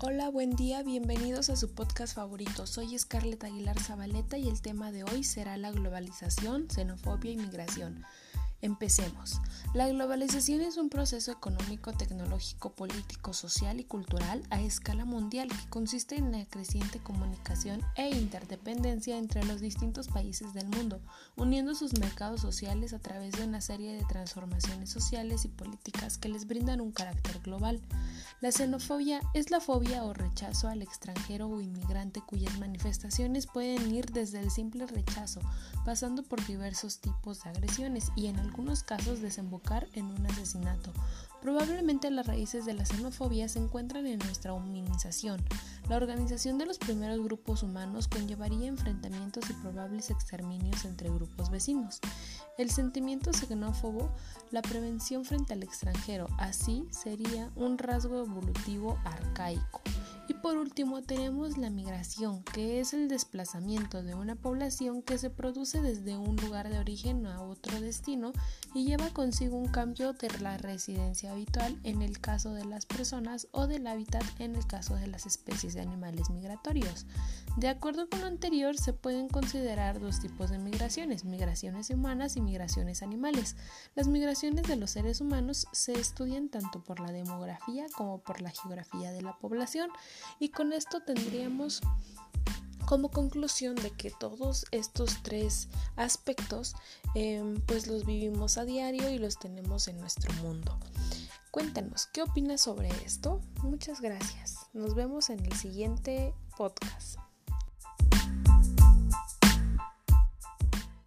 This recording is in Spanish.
Hola, buen día, bienvenidos a su podcast favorito. Soy Scarlett Aguilar Zabaleta y el tema de hoy será la globalización, xenofobia y migración. Empecemos. La globalización es un proceso económico, tecnológico, político, social y cultural a escala mundial que consiste en la creciente comunicación e interdependencia entre los distintos países del mundo, uniendo sus mercados sociales a través de una serie de transformaciones sociales y políticas que les brindan un carácter global. La xenofobia es la fobia o rechazo al extranjero o inmigrante cuyas manifestaciones pueden ir desde el simple rechazo, pasando por diversos tipos de agresiones y en algunos casos desembocar en un asesinato. Probablemente las raíces de la xenofobia se encuentran en nuestra humanización. La organización de los primeros grupos humanos conllevaría enfrentamientos y probables exterminios entre grupos vecinos. El sentimiento xenófobo, la prevención frente al extranjero, así sería un rasgo evolutivo arcaico. Por último tenemos la migración, que es el desplazamiento de una población que se produce desde un lugar de origen a otro destino y lleva consigo un cambio de la residencia habitual en el caso de las personas o del hábitat en el caso de las especies de animales migratorios. De acuerdo con lo anterior, se pueden considerar dos tipos de migraciones, migraciones humanas y migraciones animales. Las migraciones de los seres humanos se estudian tanto por la demografía como por la geografía de la población y con esto tendríamos como conclusión de que todos estos tres aspectos em, pues los vivimos a diario y los tenemos en nuestro mundo. Cuéntanos, ¿qué opinas sobre esto? Muchas gracias. Nos vemos en el siguiente podcast.